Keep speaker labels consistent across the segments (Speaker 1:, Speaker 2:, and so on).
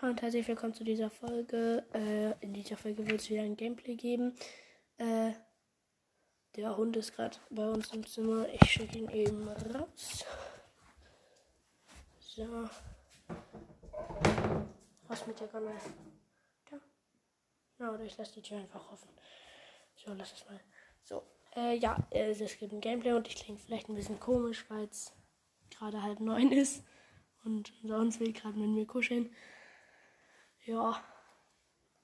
Speaker 1: Und herzlich willkommen zu dieser Folge. Äh, in dieser Folge wird es wieder ein Gameplay geben. Äh, der Hund ist gerade bei uns im Zimmer. Ich schicke ihn eben raus. So. Was mit der? Da. Ja, oder ich lasse die Tür einfach offen. So, lass es mal. So. Äh, ja, äh, es gibt ein Gameplay und ich klinge vielleicht ein bisschen komisch, weil es gerade halb neun ist. Und sonst will gerade mit mir kuscheln. Ja.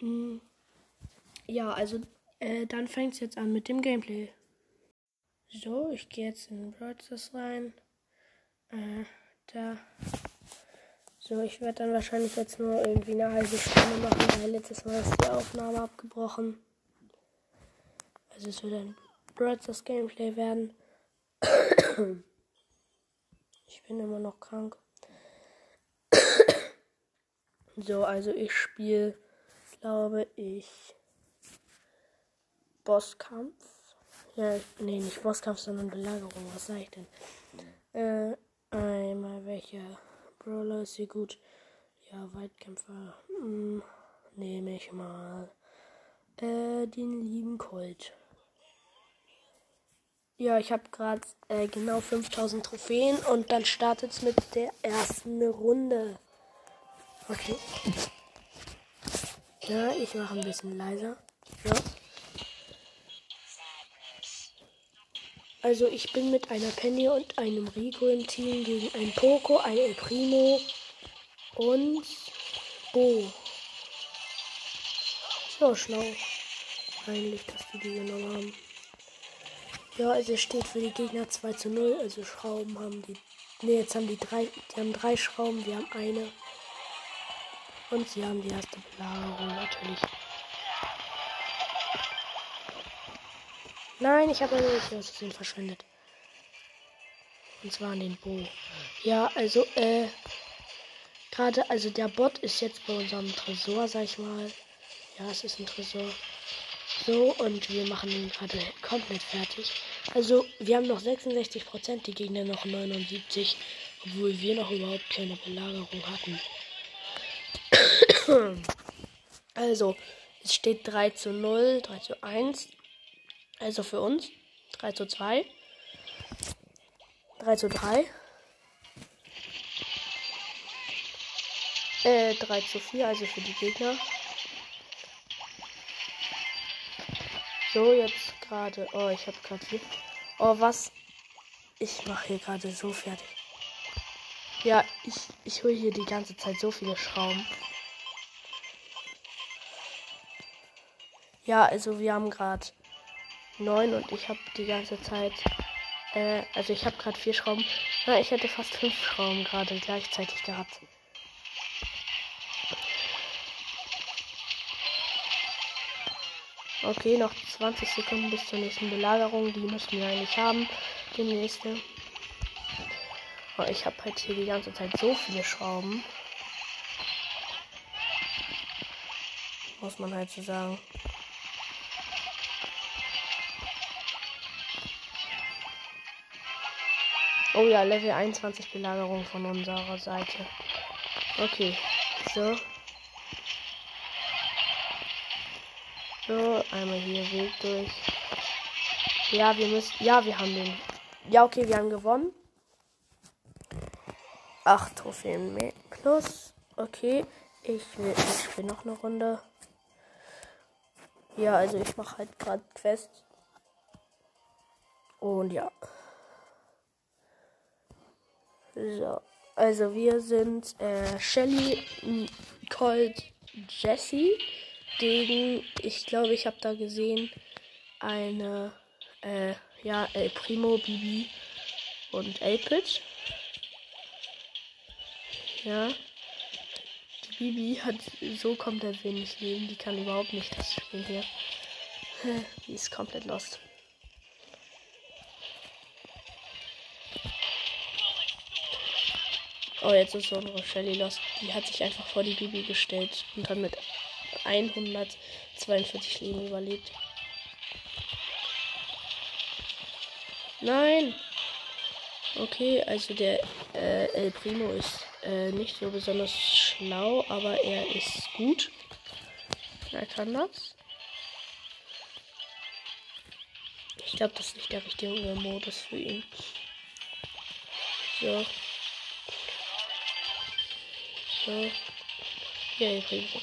Speaker 1: Mm. Ja, also äh, dann fängt es jetzt an mit dem Gameplay. So, ich gehe jetzt in Broadcast rein. Äh, da. So, ich werde dann wahrscheinlich jetzt nur irgendwie eine halbe Stunde machen, weil letztes Mal ist die Aufnahme abgebrochen. Also es wird ein Broadcast Gameplay werden. ich bin immer noch krank. So, also ich spiele, glaube ich, Bosskampf. Ja, nee, nicht Bosskampf, sondern Belagerung. Was sage ich denn? Äh, einmal welcher Brawler ist hier gut? Ja, Weitkämpfer. Hm, nehme ich mal äh, den lieben Colt. Ja, ich habe gerade äh, genau 5000 Trophäen und dann startet es mit der ersten Runde. Okay. Ja, ich mache ein bisschen leiser. Ja. Also ich bin mit einer Penny und einem Rico im Team gegen ein Poco, ein El Primo und Bo. So schlau. Eigentlich, dass die die genommen haben. Ja, also es steht für die Gegner 2 zu 0. Also Schrauben haben die. Ne, jetzt haben die drei. Die haben drei Schrauben, wir haben eine. Und sie haben die erste Belagerung natürlich. Nein, ich habe eine Ressourcen verschwendet. Und zwar an den Bo. Ja, also, äh, gerade, also der Bot ist jetzt bei unserem Tresor, sag ich mal. Ja, es ist ein Tresor. So, und wir machen ihn gerade komplett fertig. Also, wir haben noch 66 Prozent, die Gegner noch 79, obwohl wir noch überhaupt keine Belagerung hatten. Also, es steht 3 zu 0, 3 zu 1. Also für uns 3 zu 2. 3 zu 3. Äh, 3 zu 4, also für die Gegner. So, jetzt gerade. Oh, ich habe gerade hier. Oh, was? Ich mache hier gerade so fertig. Ja, ich, ich hole hier die ganze Zeit so viele Schrauben. Ja, also wir haben gerade neun und ich habe die ganze Zeit, äh, also ich habe gerade vier Schrauben. Na, ich hätte fast fünf Schrauben gerade gleichzeitig gehabt. Okay, noch 20 Sekunden bis zur nächsten Belagerung. Die müssen wir eigentlich haben. Die nächste. Oh, ich habe halt hier die ganze Zeit so viele Schrauben. Muss man halt so sagen. Oh ja, Level 21 Belagerung von unserer Seite. Okay, so. So, einmal hier Weg durch. Ja, wir müssen. Ja, wir haben den. Ja, okay, wir haben gewonnen. Acht Trophäen mehr. Plus. Okay. Ich will. Ich spiele noch eine Runde. Ja, also ich mache halt gerade Quest. Und ja. So, also wir sind äh, Shelly, Colt, Jesse gegen, ich glaube, ich habe da gesehen, eine, äh, ja, El Primo, Bibi und Apit. Ja. Die Bibi hat so komplett wenig Leben, die kann überhaupt nicht das Spiel hier. Die ist komplett lost. Oh, jetzt ist unsere Shelly los. Die hat sich einfach vor die Bibi gestellt und hat mit 142 Leben überlebt. Nein! Okay, also der äh, El Primo ist äh, nicht so besonders schlau, aber er ist gut. Er kann das. Ich glaube, das ist nicht der richtige Modus für ihn. So. So. Ja, El Primo.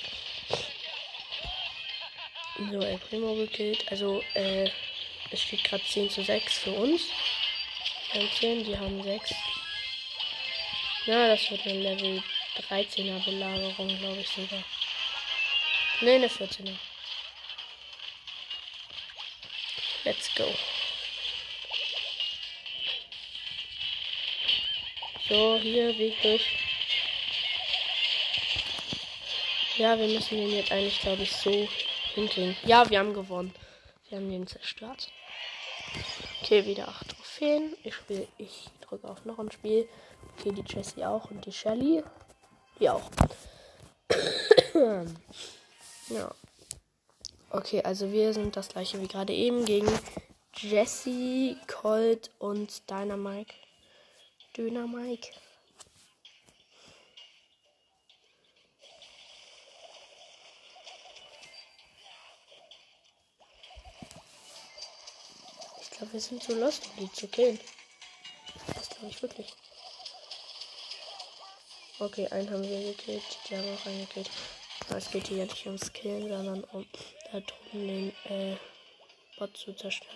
Speaker 1: So, El Primo gekillt. Also, äh, es steht gerade 10 zu 6 für uns. Wir haben 10, die haben 6. Ja, das wird eine Level 13er Belagerung, glaube ich sogar. Ne, eine 14er. Let's go. So, hier, Weg durch. Ja, wir müssen den jetzt eigentlich, glaube ich, so hinkriegen. Ja, wir haben gewonnen. Wir haben den zerstört. Okay, wieder 8 Trophäen. Ich spiele, ich drücke auf noch ein Spiel. Okay, die Jessie auch und die Shelly. Die auch. ja. Okay, also wir sind das gleiche wie gerade eben gegen Jesse, Colt und Dynamike. Dynamike. Wir sind zu lost, um die zu killen. Das glaube ich wirklich. Okay, einen haben wir gekillt. Die haben auch einen gekillt. Aber es geht hier nicht ums Killen, sondern um da drüben den äh, Bot zu zerstören.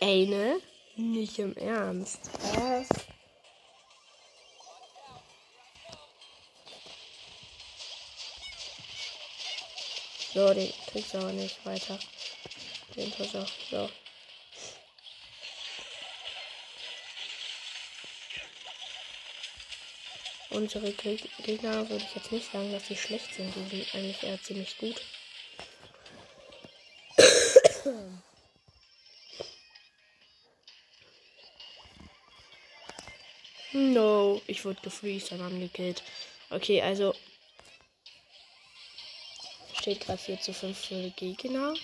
Speaker 1: Ey, ne? Nicht im Ernst. Was? So, den kriegst du aber nicht weiter. Den Versuch. So. Unsere Gegner würde ich jetzt nicht sagen, dass sie schlecht sind. Die sind eigentlich eher ziemlich gut. No, ich wurde gefreezed und angekillt. Okay, also steht gerade 4 zu 5 für die Gegner.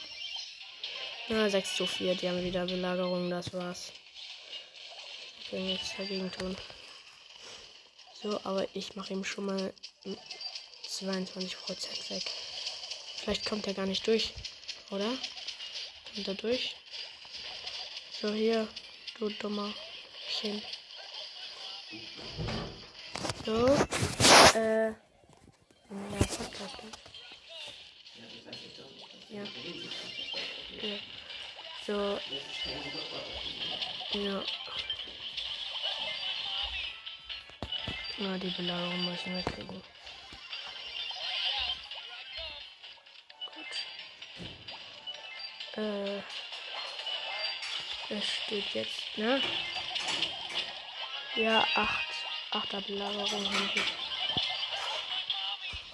Speaker 1: Na, 6 zu 4, die haben wieder Belagerung, das war's. Ich will nichts dagegen tun. So, aber ich mache ihm schon mal 22% weg. Vielleicht kommt er gar nicht durch, oder? Kommt er durch? So, hier, du dummer Kind. So, äh, ja, Podcast. Ja. ja. So. Ja. Na, die Belagerung müssen wir kriegen. Gut. Äh. Es steht jetzt, ne? Ja, acht. Achter Belagerung haben wir.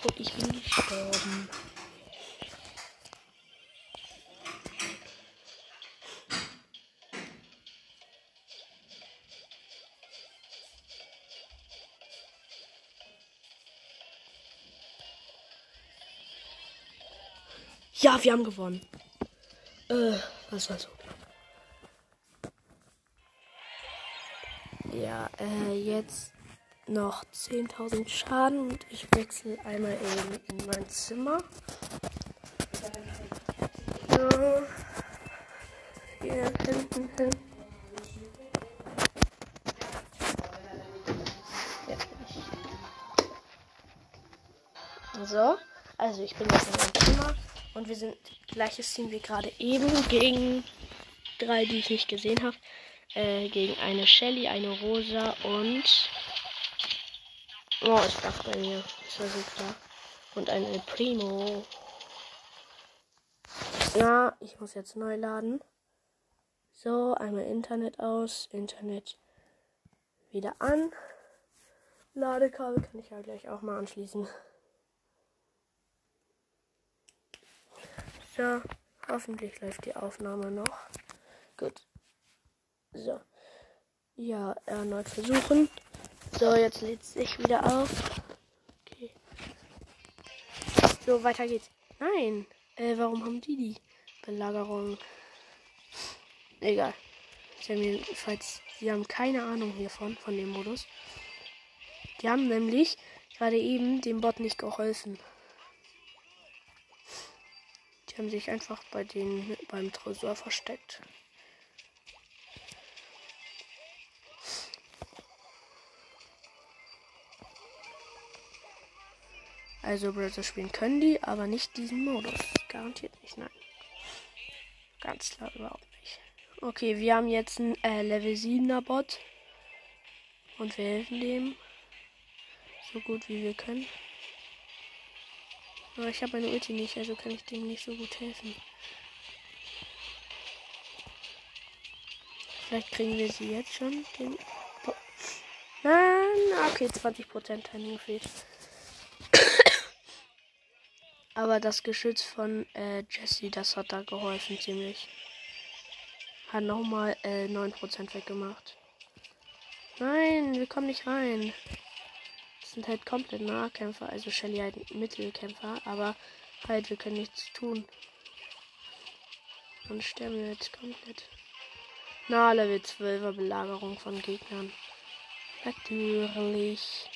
Speaker 1: Oh, ich bin gestorben. Ja, wir haben gewonnen. Äh, was war so Ja, äh, jetzt noch 10.000 Schaden und ich wechsle einmal eben in mein Zimmer. So. Hier hinten hin. Ja, so, also ich bin jetzt in meinem Zimmer. Und wir sind gleiches Team wie gerade eben gegen drei, die ich nicht gesehen habe. Äh, gegen eine Shelly, eine Rosa und. Oh, ich dachte bei mir. Das war so klar. Und ein El Primo. Ja, ich muss jetzt neu laden. So, einmal Internet aus. Internet wieder an. Ladekabel kann ich ja gleich auch mal anschließen. So, hoffentlich läuft die Aufnahme noch. Gut. So. Ja, erneut versuchen. So, jetzt lädt sich wieder auf. Okay. So, weiter geht's. Nein. Äh, warum haben die die Belagerung? Egal. Sie jedenfalls Die haben keine Ahnung hiervon, von dem Modus. Die haben nämlich gerade eben dem Bot nicht geholfen. Haben sich einfach bei den beim Tresor versteckt. Also Browser spielen können die, aber nicht diesen Modus. Garantiert nicht, nein. Ganz klar überhaupt nicht. Okay, wir haben jetzt einen äh, Level 7er Bot. Und wir helfen dem. So gut wie wir können. Aber ich habe meine Ulti nicht, also kann ich dem nicht so gut helfen. Vielleicht kriegen wir sie jetzt schon. Den Nein, okay, 20% Timing fehlt. Aber das Geschütz von äh, Jesse, das hat da geholfen ziemlich. Hat nochmal äh, 9% weggemacht. Nein, wir kommen nicht rein. Sind halt komplett Nahkämpfer, also Shelly halt Mittelkämpfer, aber halt, wir können nichts tun. Und sterben wir jetzt komplett. Na, Level 12er Belagerung von Gegnern. Natürlich.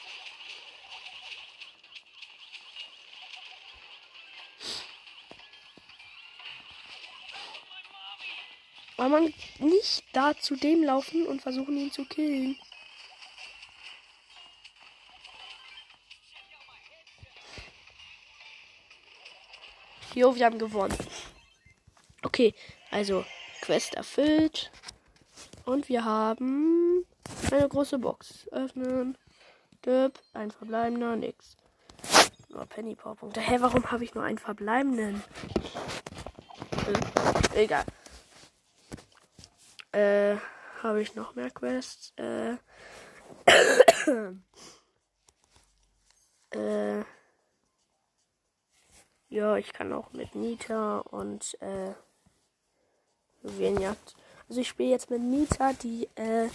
Speaker 1: Weil man nicht da zu dem laufen und versuchen ihn zu killen. Jo, wir haben gewonnen. Okay, also Quest erfüllt. Und wir haben eine große Box. Öffnen. Döp, ein verbleibender, nix. Nur Penny Powerpunkte. Hä, warum habe ich nur einen verbleibenden? Äh, egal. Äh, habe ich noch mehr Quests? Äh, äh, ja, ich kann auch mit Nita und äh, Juwelenjagd. Also ich spiele jetzt mit Nita die äh,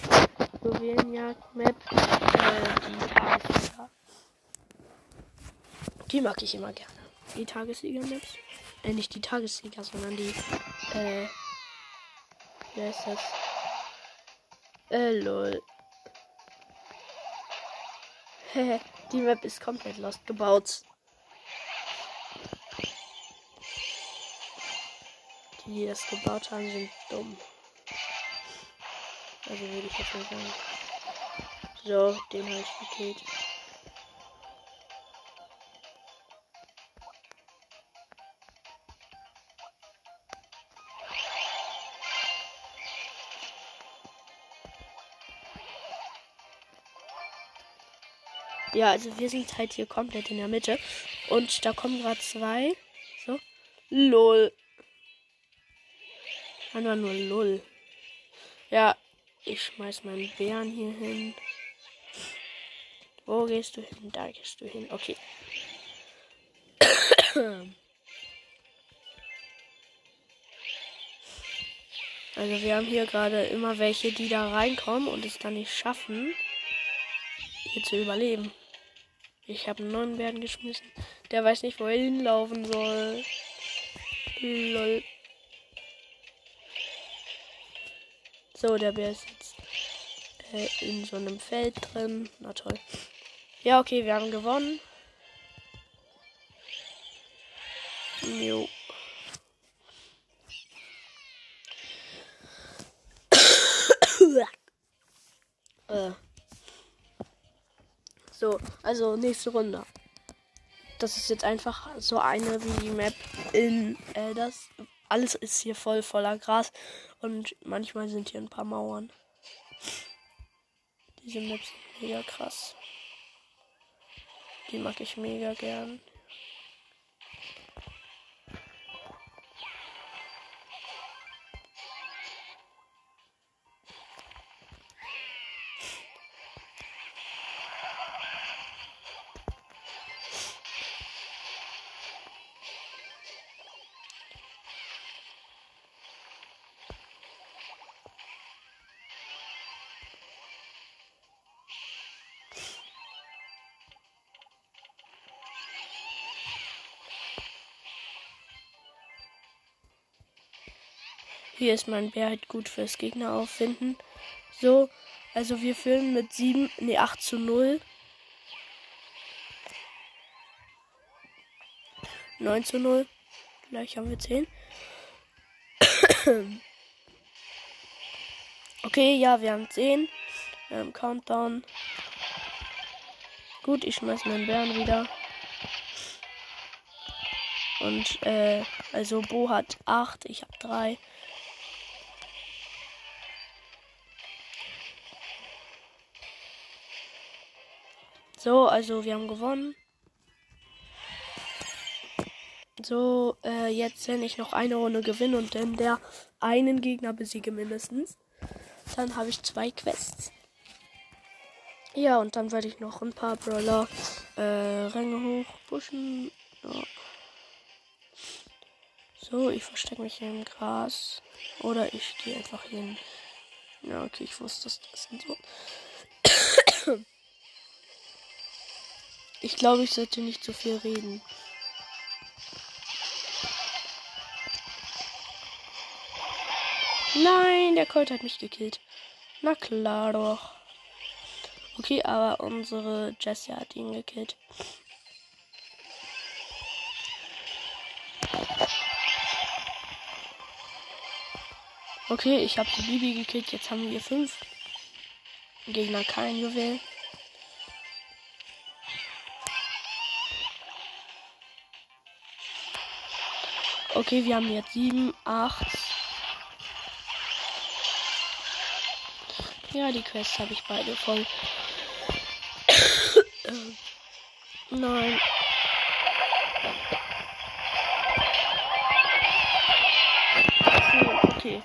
Speaker 1: Juwelenjagd-Map, äh, die Tagessieger. Die mag ich immer gerne. Die Tagessieger-Maps. Äh, nicht die Tagessieger, sondern die, äh, Wer ist das? Äh, lol. Die Map ist komplett lost gebaut. Die, das gebaut haben, sind dumm. Also würde ich jetzt mal sagen. So, den habe ich gekillt. Ja, also wir sind halt hier komplett in der Mitte. Und da kommen gerade zwei. So. Lol. Einfach nur Lull. Ja, ich schmeiß meinen Bären hier hin. Wo gehst du hin? Da gehst du hin. Okay. Also wir haben hier gerade immer welche, die da reinkommen und es dann nicht schaffen, hier zu überleben. Ich habe einen neuen Bären geschmissen. Der weiß nicht, wo er hinlaufen soll. Lol. So, der Bär ist jetzt äh, in so einem Feld drin. Na toll. Ja, okay, wir haben gewonnen. Jo. äh. So, also nächste Runde. Das ist jetzt einfach so eine wie die Map in äh. Alles ist hier voll voller Gras und manchmal sind hier ein paar Mauern. Diese Maps sind mega krass. Die mag ich mega gern. Hier ist mein Bär halt gut fürs Gegner auffinden. So, also wir führen mit 7, nee, 8 zu 0. 9 zu 0. Gleich haben wir 10. okay, ja, wir haben 10. Wir haben Countdown. Gut, ich schmeiß meinen Bären wieder. Und, äh, also Bo hat 8, ich habe 3. So, also wir haben gewonnen. So, äh, jetzt, wenn ich noch eine Runde gewinne und dann der einen Gegner besiege mindestens, dann habe ich zwei Quests. Ja, und dann werde ich noch ein paar Brawler äh, Ränge hoch pushen. Ja. So, ich verstecke mich hier im Gras. Oder ich gehe einfach hin. Ja, okay, ich wusste, das sind so. Ich glaube, ich sollte nicht zu viel reden. Nein, der Colt hat mich gekillt. Na klar doch. Okay, aber unsere Jessie hat ihn gekillt. Okay, ich habe die Bibi gekillt. Jetzt haben wir fünf. Gegner kein Juwel. Okay, wir haben jetzt sieben, acht. Ja, die Quests habe ich beide voll. Nein. Okay,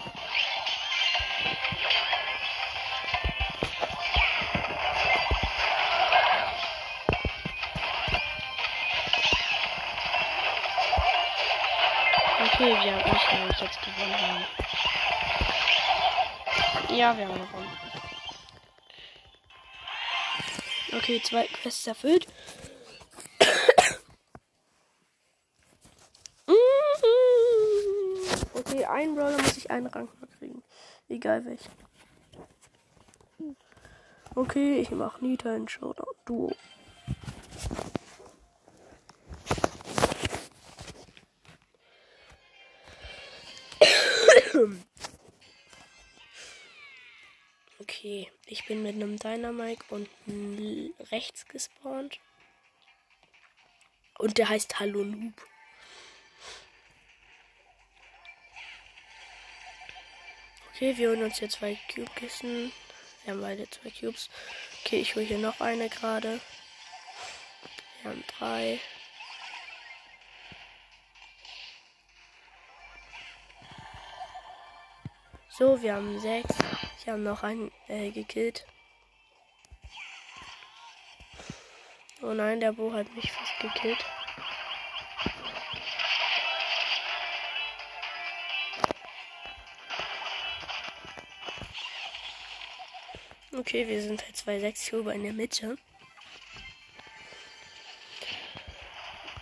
Speaker 1: Ja, wir haben gewonnen. Okay, zwei Quests erfüllt. okay, ein Brawler muss ich einen Rang kriegen. Egal welchen. Okay, ich mache Nita in Showdown Duo. Bin mit einem Dynamite unten rechts gespawnt. Und der heißt Hallo Noob. Okay, wir holen uns hier zwei Cube-Kissen. Wir haben beide zwei Cubes. Okay, ich hole hier noch eine gerade. Wir haben drei. So, wir haben sechs. Ich habe noch einen äh, gekillt. Oh nein, der Bo hat mich fast gekillt. Okay, wir sind halt zwei Sechshuber in der Mitte.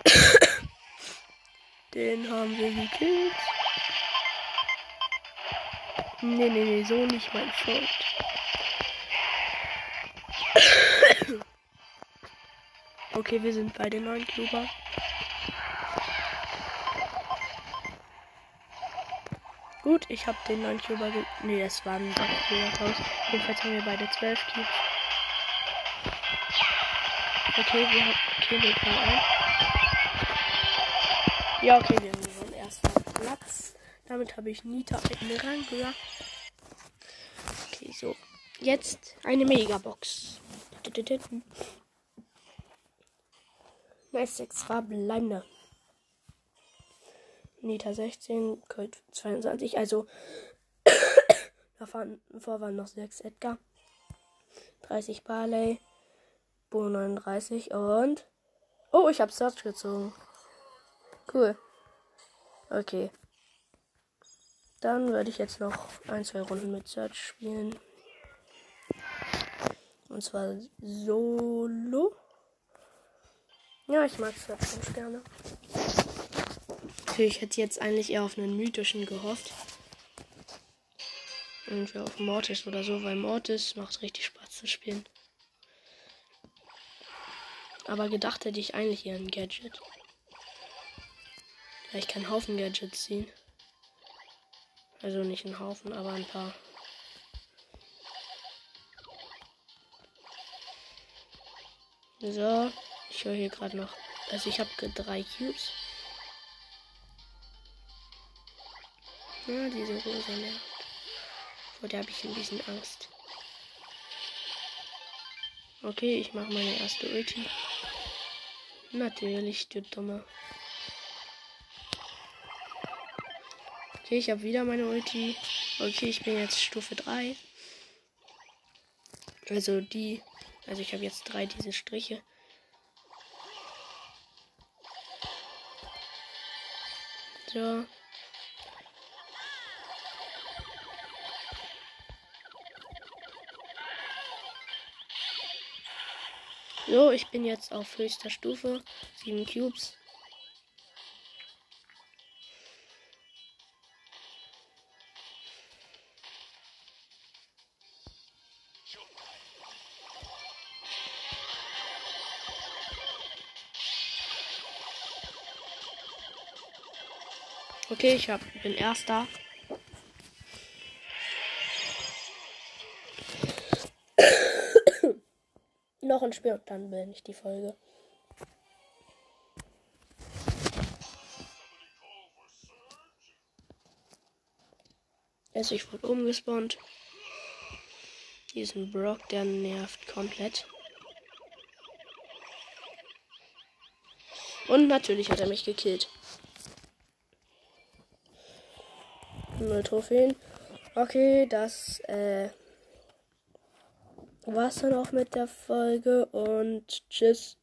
Speaker 1: Den haben wir gekillt. Nee, nee, nee, so nicht mein Freund. okay, wir sind bei den neuen Kluber. Gut, ich habe den neuen Kluber ge... Nee, das war ein Kluber Jedenfalls haben wir beide zwölf Cubes. Okay, wir haben... Okay, wir können ein. Ja, okay, wir haben. Damit habe ich Nita einen Rang höher. Okay, so. Jetzt eine Megabox. Nice, 6 verbleibende. Nita 16, Colt 22, also davor waren noch 6 Edgar, 30 Barley, Bo 39 und oh, ich habe Search gezogen. Cool. Okay. Dann werde ich jetzt noch ein, zwei Runden mit Search spielen. Und zwar solo. Ja, ich mag Search ganz gerne. Ich hätte jetzt eigentlich eher auf einen mythischen gehofft. Irgendwie auf Mortis oder so, weil Mortis macht richtig Spaß zu spielen. Aber gedacht hätte ich eigentlich hier ein Gadget. Ja, ich kann Haufen Gadgets ziehen. Also nicht einen Haufen, aber ein paar. So, ich höre hier gerade noch. Also ich habe drei Cubes. Ja, diese Rose nervt. Vor der habe ich ein bisschen Angst. Okay, ich mache meine erste Ulti. Natürlich, du Dumme. Okay, ich habe wieder meine Ulti. Okay, ich bin jetzt Stufe 3. Also die. Also ich habe jetzt drei diese Striche. So. So, ich bin jetzt auf höchster Stufe. Sieben Cubes. Okay, ich hab, bin erster. Noch ein Spiel und dann beende ich die Folge. Also ich wurde umgespawnt. Diesen Brock, der nervt komplett. Und natürlich hat er mich gekillt. Null Trophäen. Okay, das äh, war's dann auch mit der Folge und tschüss.